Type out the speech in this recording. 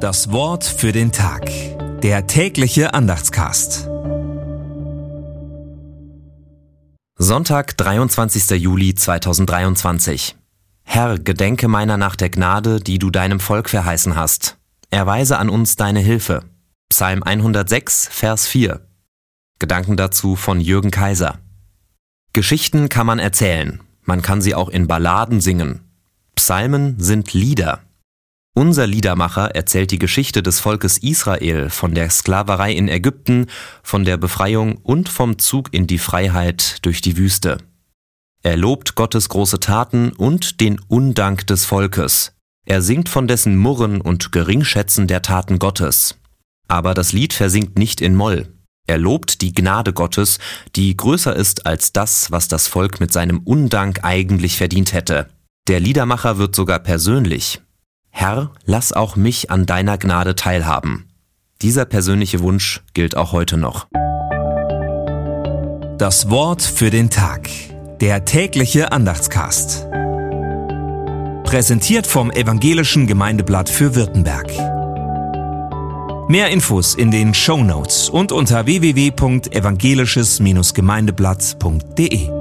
Das Wort für den Tag. Der tägliche Andachtscast. Sonntag, 23. Juli 2023. Herr, gedenke meiner nach der Gnade, die du deinem Volk verheißen hast. Erweise an uns deine Hilfe. Psalm 106, Vers 4. Gedanken dazu von Jürgen Kaiser. Geschichten kann man erzählen, man kann sie auch in Balladen singen. Psalmen sind Lieder. Unser Liedermacher erzählt die Geschichte des Volkes Israel von der Sklaverei in Ägypten, von der Befreiung und vom Zug in die Freiheit durch die Wüste. Er lobt Gottes große Taten und den Undank des Volkes. Er singt von dessen Murren und Geringschätzen der Taten Gottes. Aber das Lied versinkt nicht in Moll. Er lobt die Gnade Gottes, die größer ist als das, was das Volk mit seinem Undank eigentlich verdient hätte. Der Liedermacher wird sogar persönlich. Herr, lass auch mich an deiner Gnade teilhaben. Dieser persönliche Wunsch gilt auch heute noch. Das Wort für den Tag. Der tägliche Andachtscast. Präsentiert vom Evangelischen Gemeindeblatt für Württemberg. Mehr Infos in den Show Notes und unter www.evangelisches-gemeindeblatt.de.